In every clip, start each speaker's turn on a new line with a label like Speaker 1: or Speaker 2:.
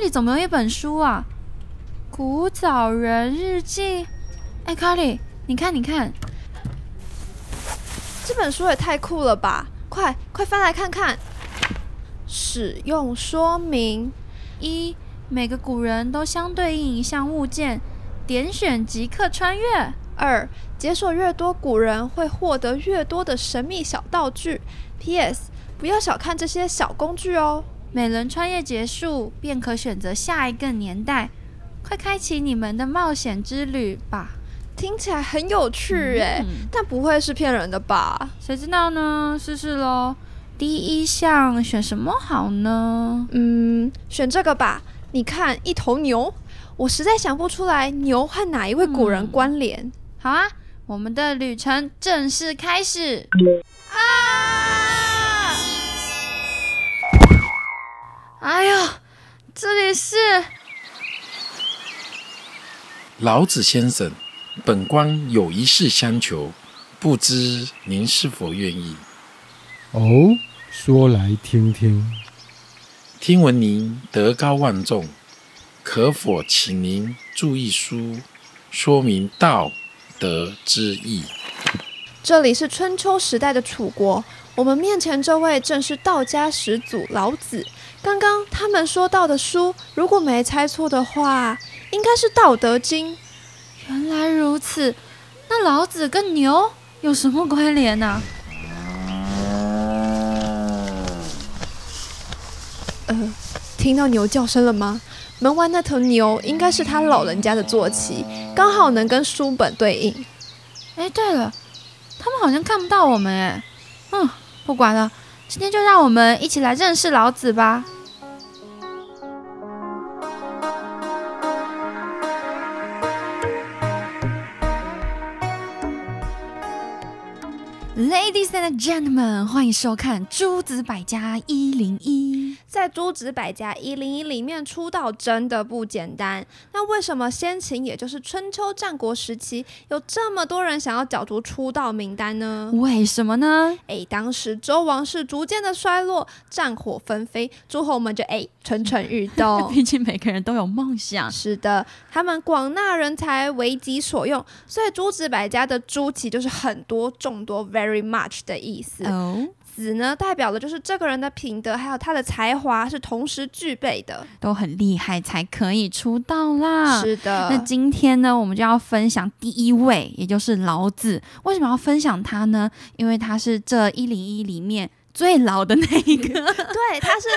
Speaker 1: 这里怎么有一本书啊？《古早人日记》。哎，卡里，你看，你看，
Speaker 2: 这本书也太酷了吧！快快翻来看看。使用说明：
Speaker 1: 一、每个古人都相对应一项物件，点选即刻穿越。
Speaker 2: 二、解锁越多古人，会获得越多的神秘小道具。P.S. 不要小看这些小工具哦。
Speaker 1: 每轮穿越结束，便可选择下一个年代。快开启你们的冒险之旅吧！
Speaker 2: 听起来很有趣诶，但不会是骗人的吧？
Speaker 1: 谁知道呢？试试喽。第一项选什么好呢？
Speaker 2: 嗯，选这个吧。你看，一头牛，我实在想不出来牛和哪一位古人关联。
Speaker 1: 好啊，我们的旅程正式开始。啊！哎呦，这里是
Speaker 3: 老子先生，本官有一事相求，不知您是否愿意？
Speaker 4: 哦。说来听听。
Speaker 3: 听闻您德高望重，可否请您注一书，说明道德之意？
Speaker 2: 这里是春秋时代的楚国，我们面前这位正是道家始祖老子。刚刚他们说到的书，如果没猜错的话，应该是《道德经》。
Speaker 1: 原来如此，那老子跟牛有什么关联呢？
Speaker 2: 呃，听到牛叫声了吗？门外那头牛应该是他老人家的坐骑，刚好能跟书本对应。
Speaker 1: 哎，对了，他们好像看不到我们哎。嗯，不管了，今天就让我们一起来认识老子吧。Ladies and gentlemen，欢迎收看《诸子百家一零一》。
Speaker 2: 在《诸子百家一零一》里面出道真的不简单。那为什么先秦，也就是春秋战国时期，有这么多人想要角逐出道名单呢？
Speaker 1: 为什么呢？
Speaker 2: 哎，当时周王室逐渐的衰落，战火纷飞，诸侯们就哎蠢蠢欲动。
Speaker 1: 毕竟每个人都有梦想。
Speaker 2: 是的，他们广纳人才，为己所用。所以诸子百家的“诸”其就是很多、众多 （very）。very much 的意思。子呢，代表的就是这个人的品德，还有他的才华是同时具备的，
Speaker 1: 都很厉害才可以出道啦。
Speaker 2: 是的。
Speaker 1: 那今天呢，我们就要分享第一位，也就是老子。为什么要分享他呢？因为他是这一零一里面。最老的那一个，
Speaker 2: 对，他是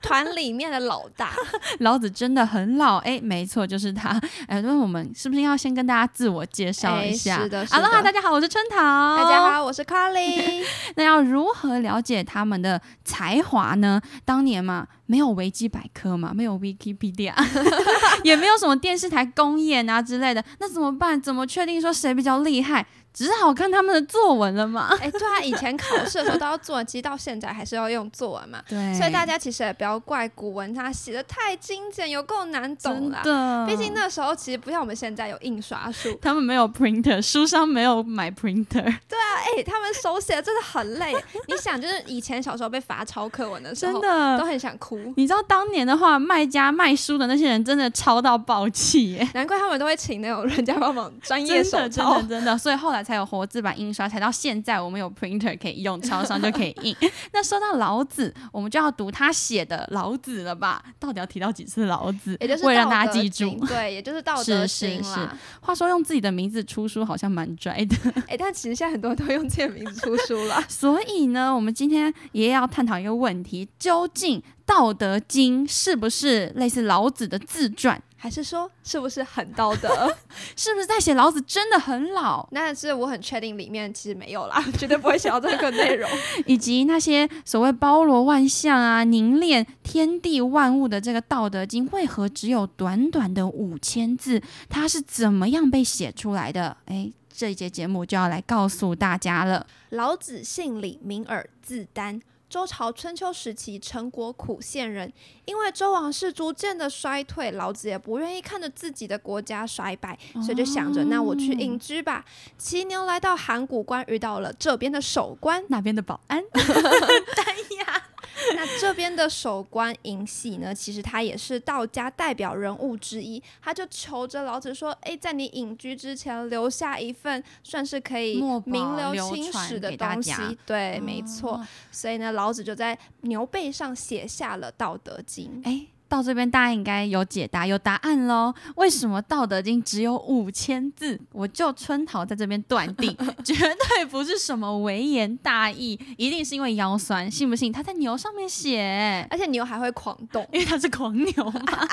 Speaker 2: 团里面的老大。
Speaker 1: 老子真的很老，哎，没错，就是他。哎，那我们是不是要先跟大家自我介绍一下？
Speaker 2: 是的，
Speaker 1: 哈喽，大家好，我是春桃。
Speaker 2: 大家好，我是 Carly。
Speaker 1: 那要如何了解他们的才华呢？当年嘛，没有维基百科嘛，没有 Wikipedia，也没有什么电视台公演啊之类的，那怎么办？怎么确定说谁比较厉害？只好看他们的作文了嘛。
Speaker 2: 哎，对啊，以前考试的时候都要作文，其实到现在还是要用作文嘛。
Speaker 1: 对，
Speaker 2: 所以大家其实也不要怪古文，它写的太精简，有够难懂
Speaker 1: 啦。
Speaker 2: 毕竟那时候其实不像我们现在有印刷术，
Speaker 1: 他们没有 printer，书商没有买 printer。
Speaker 2: 对啊，哎，他们手写真的很累。你想，就是以前小时候被罚抄课文的时候，
Speaker 1: 真的
Speaker 2: 都很想哭。
Speaker 1: 你知道当年的话，卖家卖书的那些人真的抄到爆气耶，
Speaker 2: 难怪他们都会请那种人家帮忙专业手抄，
Speaker 1: 真的真的。所以后来才有活字版。印刷才到现在，我们有 printer 可以用，超商就可以印。那说到老子，我们就要读他写的《老子》了吧？到底要提到几次老子？
Speaker 2: 也就是
Speaker 1: 为了让大家记住，
Speaker 2: 对，也就是《道德经》
Speaker 1: 啦。话说用自己的名字出书好像蛮拽的，
Speaker 2: 哎，但其实现在很多人都用自己的名字出书了。
Speaker 1: 所以呢，我们今天也要探讨一个问题：究竟《道德经》是不是类似老子的自传？
Speaker 2: 还是说，是不是很道德？
Speaker 1: 是不是在写老子真的很老？
Speaker 2: 那是我很确定里面其实没有啦，绝对不会写到这个内容。
Speaker 1: 以及那些所谓包罗万象啊、凝练天地万物的这个《道德经》，为何只有短短的五千字？它是怎么样被写出来的？哎，这一节节目就要来告诉大家了。
Speaker 2: 老子姓李，名耳，字丹。周朝春秋时期，陈国苦县人，因为周王室逐渐的衰退，老子也不愿意看着自己的国家衰败，所以就想着，那我去隐居吧。骑牛来到函谷关，遇到了这边的守关，
Speaker 1: 那边的保安。
Speaker 2: 哎呀，那这边的守关尹喜呢，其实他也是道家代表人物之一，他就求着老子说：“哎，在你隐居之前，留下一份算是可以名留青史的东西。”对，没错。
Speaker 1: 哦
Speaker 2: 所以呢，老子就在牛背上写下了《道德经》。
Speaker 1: 哎，到这边大家应该有解答，有答案喽。为什么《道德经》只有五千字？我就春桃在这边断定，绝对不是什么微言大义，一定是因为腰酸，信不信？他在牛上面写，
Speaker 2: 而且牛还会狂动。
Speaker 1: 因为他是狂牛嘛，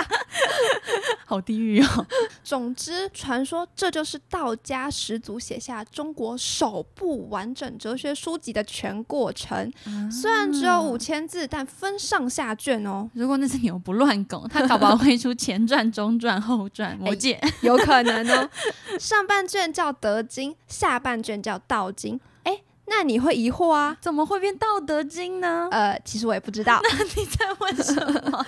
Speaker 1: 好地狱哦。
Speaker 2: 总之，传说这就是道家始祖写下中国首部完整哲学书籍的全过程。虽然只有五千字，但分上下卷哦，
Speaker 1: 如果那只牛不乱拱，他搞不好会出前传、中传、后传、魔戒。
Speaker 2: 有可能哦。上半卷叫《德经》，下半卷叫《道经》。哎，那你会疑惑啊？
Speaker 1: 怎么会变《道德经》呢？
Speaker 2: 呃，其实我也不知道，
Speaker 1: 你在问什么？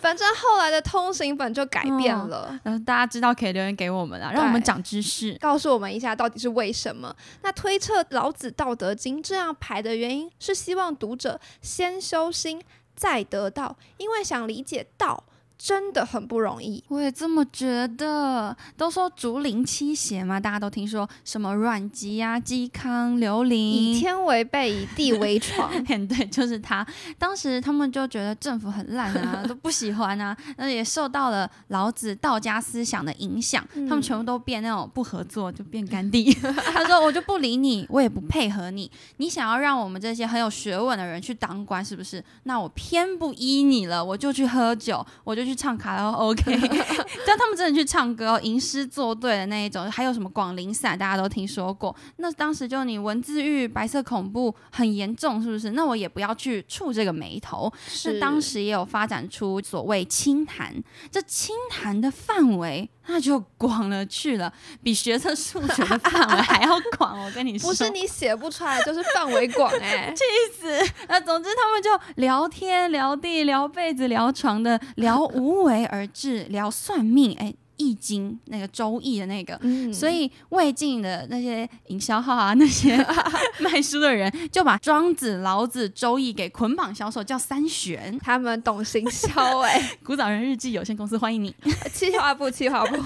Speaker 2: 反正后来的通行本就改变
Speaker 1: 哦
Speaker 2: 了。
Speaker 1: 呃，大家知道可以留言给我们啊，让我们长知识。
Speaker 2: 告诉我们一下到底是为什么？那推测老子《道德经》这样排的原因是希望读者先修心，再得到，因为想理解道真的很不容易。
Speaker 1: 我也这么觉得。都说竹林七贤嘛，大家都听说什么阮籍啊、嵇康、刘伶以。
Speaker 2: 天为被，以地为床。
Speaker 1: 对，就是他。当时他们就觉得政府很烂啊，都不喜欢啊，那也受到了老子道家思想的影响，他们全部都变那种不合作，就变干地。他说：“我就不理你，我也不配合你。你想要让我们这些很有学问的人去当官，是不是？那我偏不依你了，我就去喝酒，我就去唱卡拉 OK。但他们真的去唱歌哦，吟诗作对的那一种，还有什么广陵散，大家都听说过。那当时就你文字狱、白色恐怖很严重，是不是？那我也不要去触这个眉头。那
Speaker 2: 是
Speaker 1: 当时也有发展出所谓清谈，这清谈的范围那就广了去了，比学测数学的范围还要广。我跟你说，
Speaker 2: 不是你写不出来，就是范围广哎、气死
Speaker 1: 那总之他们就聊天、聊地、聊被子、聊床的，聊无为而治，聊算命，哎，易经那个周易的那个。
Speaker 2: 嗯
Speaker 1: 所以魏晋的那些营销号啊，那些 卖书的人就把庄子、老子、周易给捆绑销售，叫三玄。
Speaker 2: 他们懂行销哎、
Speaker 1: 古早人日记有限公司欢迎你。
Speaker 2: 气划部，气划部。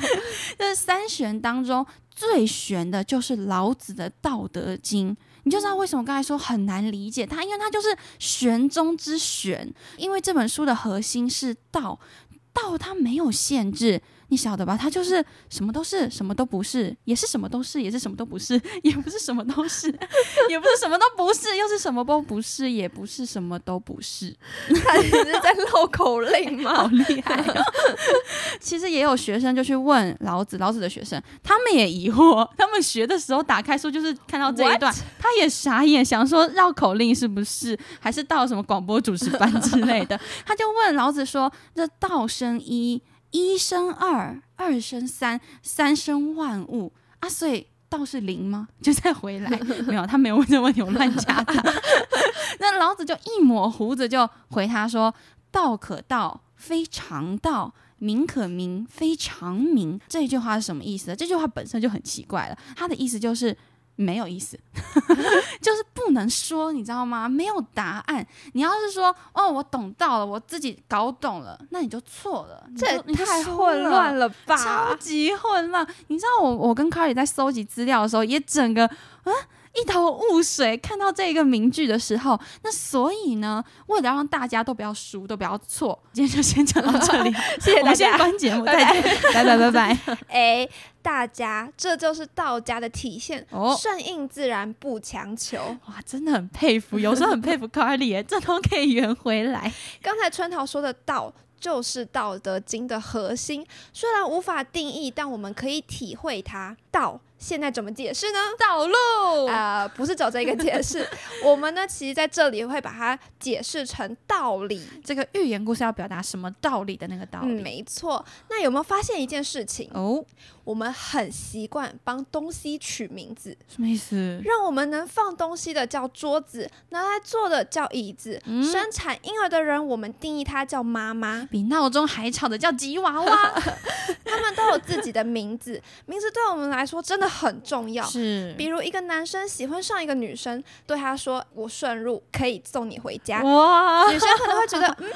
Speaker 1: 这 三玄当中最玄的就是老子的《道德经》。你就知道为什么刚才说很难理解它，因为它就是玄中之玄。因为这本书的核心是道，道它没有限制，你晓得吧？他就是什么都是，什么都不是，也是什么都是，也是什么都不是，也不是什么都是，也不是什么都不是，又是什么都不是，也不是什么都不是。
Speaker 2: 他你是在绕口令吗 好？
Speaker 1: 厉害、哦！其实也有学生就去问老子，老子的学生，他们也疑惑，他们学的时候打开书就是看到这一段？他也傻眼，想说绕口令是不是，还是到什么广播主持班之类的？他就问老子说：“这道生一，一生二，二生三，三生万物啊，所以。”道是零吗？就再回来 没有？他没有问这个问题，我乱加的。那老子就一抹胡子就回他说：“道可道，非常道；名可名，非常名。”这句话是什么意思？这句话本身就很奇怪了。他的意思就是没有意思，就是不能说，你知道吗？没有答案。你要是说哦，我懂到了，我自己搞懂了，那你就错了。
Speaker 2: 这也太混乱了吧超！
Speaker 1: 级混乱。你知道我我跟 Carly 在搜集资料的时候，也整个啊一头雾水。看到这个名句的时候，那所以呢，为了让大家都不要输，都不要错，今天就先讲到这里，
Speaker 2: 谢谢大家。
Speaker 1: 关节目，再见，拜拜拜拜。
Speaker 2: 哎，大家，这就是道家的体现，
Speaker 1: 哦
Speaker 2: 顺应自然，不强求。
Speaker 1: 哇，真的很佩服，有时候很佩服 Carly，耶这都可以圆回来。
Speaker 2: 刚才春桃说的道。就是《道德经》的核心，虽然无法定义，但我们可以体会它。道现在怎么解释呢？
Speaker 1: 道路
Speaker 2: 呃，不是走这个解释，我们呢，其实在这里会把它解释成道理。
Speaker 1: 这个寓言故事要表达什么道理的那个道
Speaker 2: 嗯，
Speaker 1: 理？
Speaker 2: 没错。那有没有发现一件事情？
Speaker 1: 哦，
Speaker 2: 我们很习惯帮东西取名字，
Speaker 1: 什么意思？
Speaker 2: 让我们能放东西的叫桌子，拿来坐的叫椅子，
Speaker 1: 嗯
Speaker 2: 生产婴儿的人，我们定义他叫妈妈。
Speaker 1: 比闹钟还吵的叫吉娃娃。
Speaker 2: 他们都有自己的名字，名字对我们来说真的很重要。
Speaker 1: 是
Speaker 2: 比如一个男生喜欢上一个女生，对他说：“我顺路可以送你回家。”
Speaker 1: 哇，
Speaker 2: 女生可能会觉得，嗯，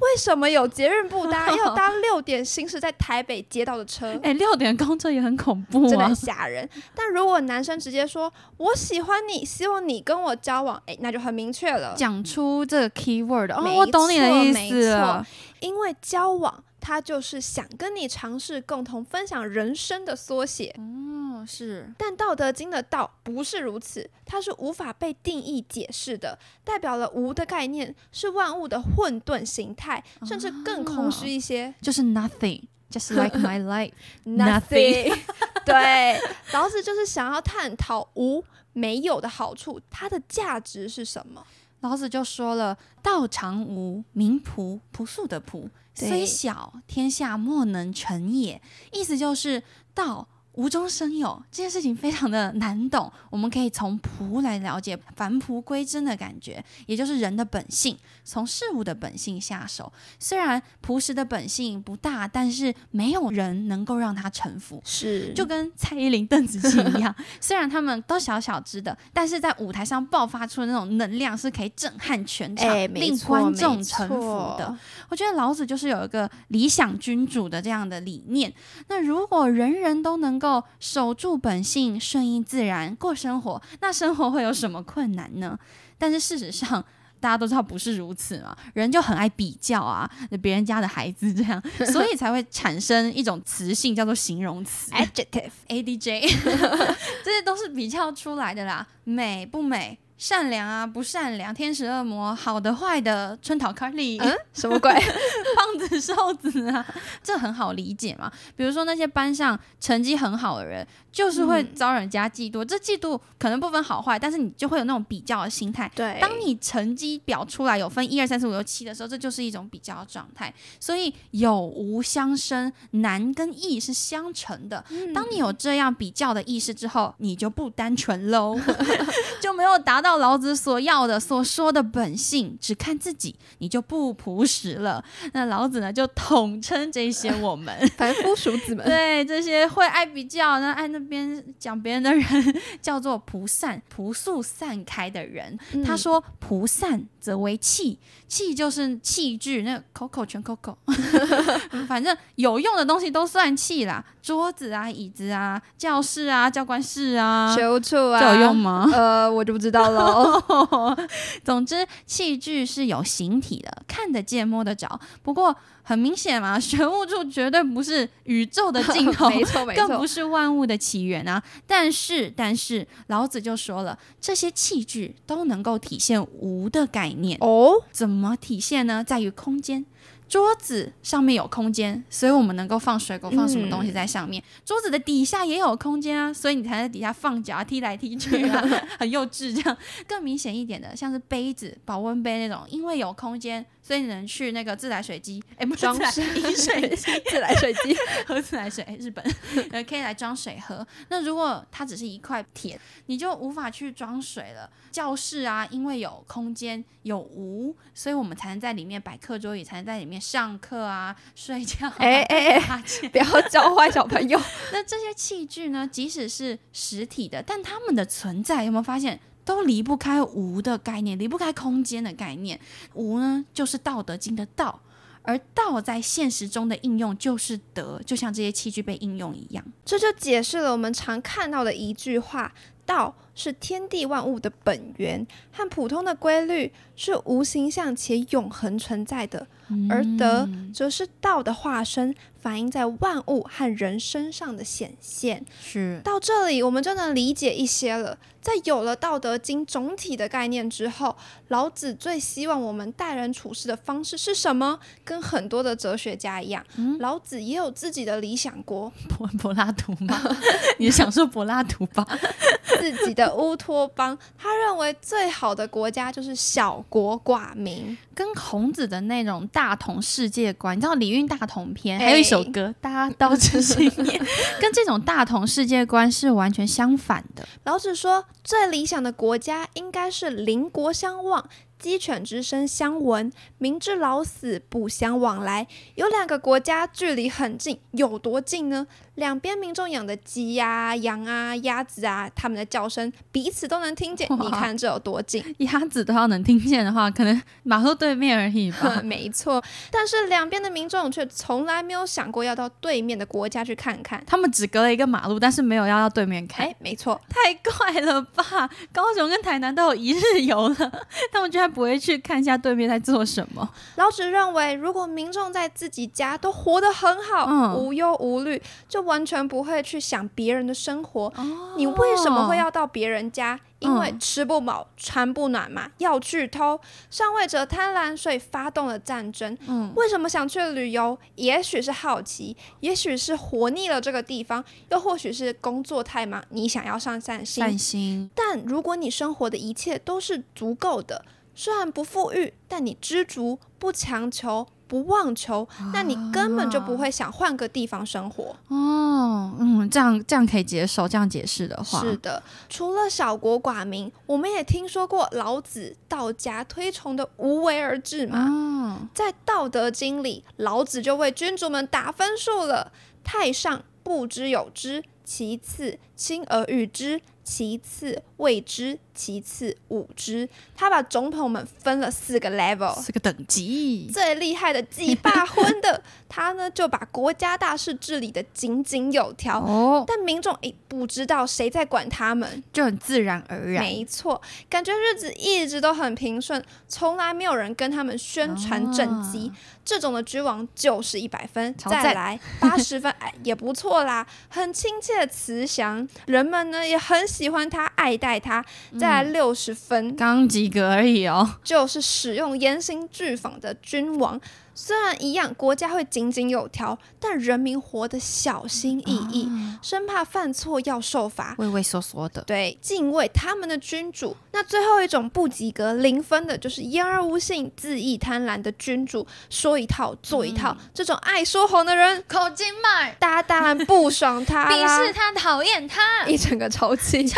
Speaker 2: 为什么有节日不搭，要搭六点行驶在台北街道的车？
Speaker 1: 哎、六点公车也很恐怖啊
Speaker 2: 真的很！吓人。但如果男生直接说“我喜欢你，希望你跟我交往”，哎，那就很明确了，
Speaker 1: 讲出这个 keyword 哦，我懂你的意
Speaker 2: 错
Speaker 1: 思了。
Speaker 2: 因为交往。他就是想跟你尝试共同分享人生的缩写，
Speaker 1: 哦，是
Speaker 2: 但《道德经》的“道”不是如此，它是无法被定义解释的，代表了无的概念，是万物的混沌形态，甚至更空虚一些。
Speaker 1: 就是 nothing。Just like my
Speaker 2: life，Nothing 对，老子就是想要探讨无没有的好处，它的价值是什么？
Speaker 1: 老子就说了：“道常无，名朴，朴素的朴，
Speaker 2: 对
Speaker 1: 虽小，天下莫能成也。”意思就是道。无中生有这件事情非常的难懂，我们可以从朴来了解返璞归真的感觉，也就是人的本性，从事物的本性下手。虽然朴实的本性不大，但是没有人能够让他臣服。
Speaker 2: 是
Speaker 1: 就跟蔡依林、邓紫棋一样，虽然他们都小小只的，但是在舞台上爆发出的那种能量是可以震撼全场，令观众臣服的。我觉得老子就是有一个理想君主的这样的理念。那如果人人都能够守住本性、顺应自然过生活，那生活会有什么困难呢？但是事实上。大家都知道不是如此嘛，人就很爱比较啊，别人家的孩子这样，所以才会产生一种词性叫做形容词。
Speaker 2: adjective
Speaker 1: A D J，这些都是比较出来的啦。美不美，善良啊不善良，天使恶魔，好的坏的，春桃卡利，
Speaker 2: 嗯，什么鬼？
Speaker 1: 胖子瘦子啊，这很好理解嘛。比如说那些班上成绩很好的人，就是会
Speaker 2: 嗯
Speaker 1: 遭人家嫉妒。这嫉妒可能不分好坏，但是你就会有那种比较的心态。
Speaker 2: 对，
Speaker 1: 当你成绩表出来有分一二三四五六七的时候，这就是一种比较的状态。所以有无相生，难跟易是相成的。
Speaker 2: 嗯
Speaker 1: 当你有这样比较的意识之后，你就不单纯喽，就没有达到老子所要的、所说的本性，只看自己，你就不朴实了。那老子呢，就统称这些我们。
Speaker 2: 凡夫俗子们，
Speaker 1: 对这些会爱比较、那爱那边讲别人的人，叫做菩散、朴素散开的人。
Speaker 2: 嗯
Speaker 1: 他说：“菩散则为器，器就是器具，那个口口全口口，嗯 反正有用的东西都算器啦，桌子啊、椅子啊、教室啊、教官室啊，
Speaker 2: 学务处啊，
Speaker 1: 这有用吗？
Speaker 2: 呃，我就不知道喽。
Speaker 1: 总之，器具是有形体的，看得见、摸得着。不过很明显嘛，玄物处绝对不是宇宙的尽头，
Speaker 2: 没错没错
Speaker 1: 更不，是万物的起源啊！但是，但是，老子就说了，这些器具都能够体现无的概念。
Speaker 2: 哦，
Speaker 1: 怎么体现呢？在于空间。桌子上面有空间，所以我们能够放水果，放什么东西在上面。桌子的底下也有空间啊，所以你才在底下放脚啊，踢来踢去啊，很幼稚。这样更明显一点的，像是杯子、保温杯那种，因为有空间，所以你能去那个自来水机，哎，不是
Speaker 2: 装
Speaker 1: 水机，
Speaker 2: 自来水机，
Speaker 1: 喝自来水，日本呃可以来装水喝。那如果它只是一块铁，你就无法去装水了。教室啊，因为有空间有无，所以我们才能在里面摆课桌椅，才能在里面上课啊、睡觉、啊。
Speaker 2: 哎哎哎 不要教坏小朋友。
Speaker 1: 那这些器具呢，即使是实体的，但它们的存在有没有发现？都离不开无的概念，离不开空间的概念。无呢，就是《道德经》的道，而道在现实中的应用就是德，就像这些器具被应用一样。
Speaker 2: 这就解释了我们常看到的一句话：道是天地万物的本源，和普通的规律是无形象且永恒存在的，而德则是道的化身，反映在万物和人身上的显现。
Speaker 1: 是
Speaker 2: 到这里，我们就能理解一些了。在有了《道德经》总体的概念之后，老子最希望我们待人处事的方式是什么？跟很多的哲学家一样，老子也有自己的理想国，
Speaker 1: 柏柏拉图吗？你是想说柏拉图吧？
Speaker 2: 自己的乌托邦。他认为最好的国家就是小国寡民。
Speaker 1: 跟孔子的那种大同世界观，你知道《礼运大同篇》
Speaker 2: 哎
Speaker 1: 还有一首歌《大道之信念》，跟这种大同世界观是完全相反的。
Speaker 2: 老子说，最理想的国家应该是邻国相望。鸡犬之声相闻，明知老死不相往来。有两个国家距离很近，有多近呢？两边民众养的鸡呀、羊啊、鸭子啊，它们的叫声彼此都能听见。你看这有多近？
Speaker 1: 鸭子都要能听见的话，可能马路对面而已吧。
Speaker 2: 没错，但是两边的民众却从来没有想过要到对面的国家去看看。
Speaker 1: 他们只隔了一个马路，但是没有要到对面看。
Speaker 2: 哎，没错，
Speaker 1: 太怪了吧！高雄跟台南都有一日游了，他们居然不会去看一下对面在做什么？
Speaker 2: 老子认为，如果民众在自己家都活得很好，
Speaker 1: 嗯
Speaker 2: 无忧无虑，就完全不会去想别人的生活。
Speaker 1: 哦
Speaker 2: 你为什么会要到别人家？因为
Speaker 1: 嗯
Speaker 2: 吃不饱、穿不暖嘛，要去偷。上位者贪婪，所以发动了战争。
Speaker 1: 嗯，
Speaker 2: 为什么想去旅游？也许是好奇，也许是活腻了这个地方，又或许是工作太忙，你想要上散心。
Speaker 1: 散心。
Speaker 2: 但如果你生活的一切都是足够的，虽然不富裕，但你知足，不强求，不妄求，那你根本就不会想换个地方生活。
Speaker 1: 哦，嗯，这样这样可以接受，这样解释的话，
Speaker 2: 是的，除了小国寡民，我们也听说过老子、道家推崇的无为而治嘛。
Speaker 1: 哦，
Speaker 2: 在《道德经》里，老子就为君主们打分数了：太上不知有之，其次亲而誉之，其次未知，其次五知。他把总统们分了四个 level。
Speaker 1: 四个等级。
Speaker 2: 最厉害的祭罢婚的，他呢就把国家大事治理的井井有条，
Speaker 1: 哦，
Speaker 2: 但民众诶不知道谁在管他们。
Speaker 1: 就很自然而然。
Speaker 2: 没错，感觉日子一直都很平顺，从来没有人跟他们宣传政绩。这种的君王就是一百分，再来八十分，哎也不错啦，很亲切慈祥，人们呢也很喜欢他，爱戴他。再来六十分，
Speaker 1: 刚及格而已哦。
Speaker 2: 就是使用严刑峻法的君王。虽然一样，国家会井井有条，但人民活得小心翼翼，
Speaker 1: 啊
Speaker 2: 生怕犯错要受罚。
Speaker 1: 畏畏缩缩的。
Speaker 2: 对，敬畏他们的君主。那最后一种不及格、零分的，就是言而无信、恣意贪婪的君主，说一套做一套。这种爱说谎的人，
Speaker 1: 口金麦，
Speaker 2: 大家当然不爽他 鄙视，
Speaker 1: 他，讨厌他
Speaker 2: 一整个抽气。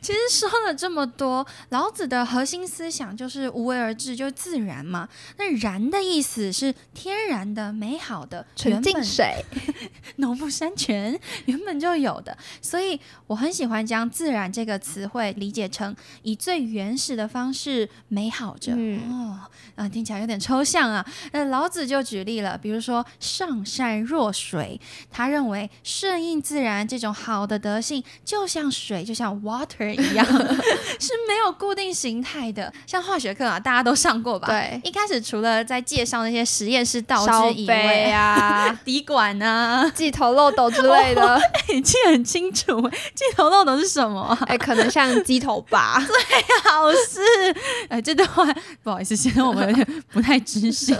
Speaker 1: 其实说了这么多，老子的核心思想就是无为而治，就是自然嘛。那“然”的意思是天然的、美好的、
Speaker 2: 纯净水，
Speaker 1: 农夫山泉原本就有的，所以我很喜欢将“自然”这个词汇理解成以最原始的方式美好着。
Speaker 2: 嗯
Speaker 1: 哦，啊，听起来有点抽象啊。那老子就举例了，比如说“上善若水”，他认为顺应自然这种好的德性，就像水，就像 water 一样，是没有固定形态的。像化学课啊，大家都上过吧？。
Speaker 2: 对，
Speaker 1: 一开始除了在介绍那些实验室道
Speaker 2: 烧
Speaker 1: 具以
Speaker 2: 杯
Speaker 1: 外，
Speaker 2: 啊、
Speaker 1: 滴管啊，
Speaker 2: 鸡头漏斗之类的，
Speaker 1: 你记得很清楚。镜头漏斗是什么啊？
Speaker 2: 哎、可能像鸡头吧。
Speaker 1: 最好是，哎，这段话不好意思，现在我们有点不太知性，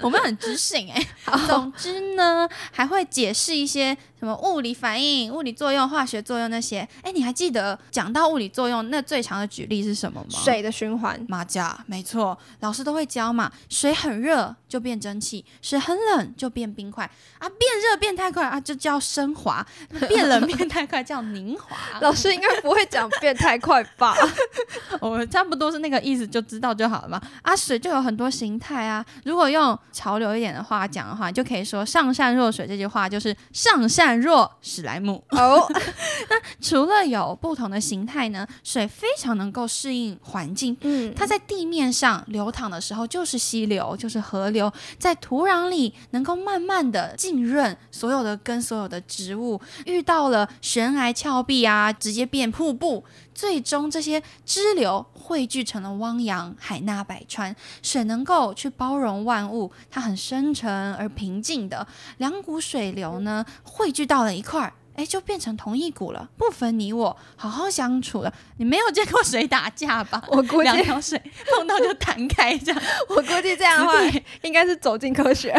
Speaker 1: 我们很知性哎、总之呢，还会解释一些什么物理反应、物理作用、化学作用那些。哎，你还记得讲到物理作用，那最强的举例是什么吗？
Speaker 2: 水的循环，
Speaker 1: 马甲，没错，老师都会教嘛。水很热就变蒸汽，水很冷就变冰块啊，变热变太快啊就叫升华，变冷变太快叫凝华。
Speaker 2: 老师应该不会讲变太快吧？
Speaker 1: 我差不多是那个意思，就知道就好了嘛。啊，水就有很多形态啊。如果用潮流一点的话讲的话，就可以说“上善若水”这句话就是“上善若史莱姆”。
Speaker 2: 哦，那
Speaker 1: 除了有不同的形态呢，水非常能够适应环境。
Speaker 2: 嗯，
Speaker 1: 它在地面上流淌的时候就是溪流，就是河流；在土壤里能够慢慢的浸润所有的根、所有的植物。遇到了悬崖峭壁啊，直接变瀑布，最终这些支流汇聚成了汪洋、海纳百川。水能够去包容万物，它很深沉而平静的。两股水流呢，汇聚到了一块儿。哎，就变成同一股了，不分你我，好好相处了。你没有见过谁打架吧？
Speaker 2: 我估计
Speaker 1: 两条水碰到就弹开这样。
Speaker 2: 我估计这样的话，应该是走进科学。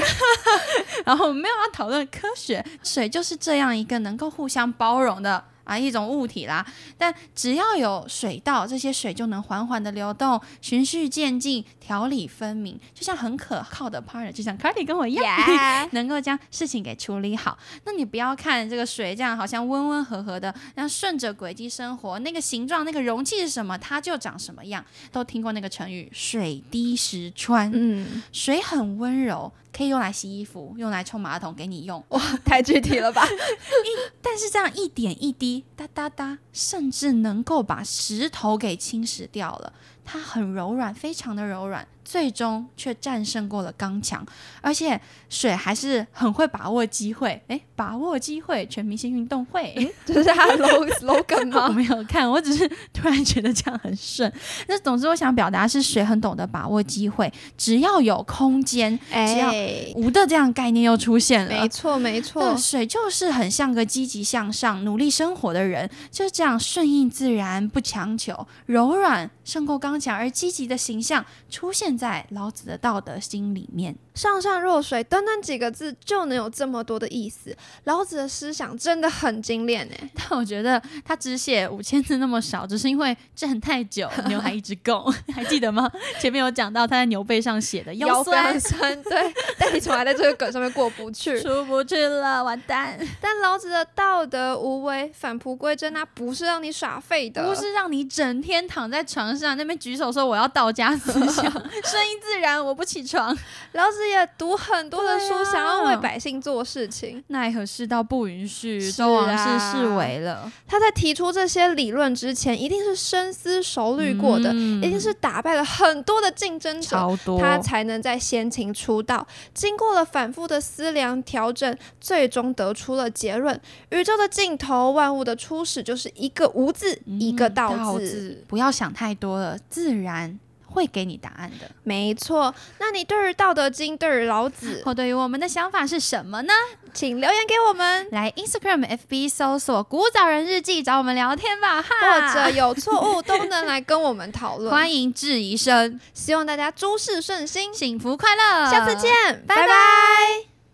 Speaker 1: 然后我们没有要讨论科学，水就是这样一个能够互相包容的啊一种物体啦。但只要有水道，这些水就能缓缓的流动，循序渐进，条理分明，就像很可靠的 partner，就像 Carly 跟我一样。
Speaker 2: 耶
Speaker 1: 能够将事情给处理好，那你不要看这个水这样好像温温和和的，然后顺着轨迹生活，那个形状、那个容器是什么，它就长什么样。都听过那个成语“水滴石穿”，
Speaker 2: 嗯，
Speaker 1: 水很温柔，可以用来洗衣服，用来冲马桶给你用。
Speaker 2: 哇，太具体了吧？
Speaker 1: 一但是这样一点一滴，哒哒哒，甚至能够把石头给侵蚀掉了。它很柔软，非常的柔软，最终却战胜过了刚强。而且水还是很会把握机会，哎，把握机会，全明星运动会。
Speaker 2: 这是他的 log slogan
Speaker 1: 我？没有看，我只是突然觉得这样很顺。那总之，我想表达是水很懂得把握机会，只要有空间，只要
Speaker 2: 哎，
Speaker 1: 无的这样概念又出现了
Speaker 2: 没。错没错
Speaker 1: 对，，水就是很像个积极向上、努力生活的人，就是这样顺应自然，不强求，柔软胜过刚强，而积极的形象出现在老子的道德心里面。
Speaker 2: 上善若水，短短几个字就能有这么多的意思。老子的思想真的很精炼哎。
Speaker 1: 但我觉得他只写五千字那么少，只是因为站太久，牛还一直拱，还记得吗？前面有讲到他在牛背上写的 腰酸。
Speaker 2: 酸，对，但你从来在这个梗上面过不去。
Speaker 1: 出不去了，完蛋！
Speaker 2: 但老子的道德无为、返璞归真，那不是让你耍废的，
Speaker 1: 不是让你整天躺在床上那边举手说我要道家思想，顺应自然，我不起床。
Speaker 2: 老子也读很多的书，
Speaker 1: 啊
Speaker 2: 想要为百姓做事情。
Speaker 1: 奈何世道不允许，
Speaker 2: 是
Speaker 1: 周王
Speaker 2: 啊
Speaker 1: 室视为了。
Speaker 2: 他在提出这些理论之前，一定是深思熟虑过的，
Speaker 1: 嗯
Speaker 2: 一定是打败了很多的竞争者。他才能在先秦出道，经过了反复的思量调整，最终得出了结论：宇宙的尽头，万物的初始，就是一个无字，一个
Speaker 1: 嗯
Speaker 2: 道字。
Speaker 1: 字。不要想太多了，自然会给你答案的。
Speaker 2: 没错，那你对于《道德经》、对于老子，
Speaker 1: 或对于我们的想法是什么呢？
Speaker 2: 请留言给我们，
Speaker 1: 来 Instagram、FB 搜索“古早人日记”，找我们聊天吧，哈！
Speaker 2: 或者有错误都能来跟我们讨论。
Speaker 1: 欢迎质疑声，
Speaker 2: 希望大家诸事顺心，
Speaker 1: 幸福快乐，
Speaker 2: 下次见，拜
Speaker 1: 拜
Speaker 2: 拜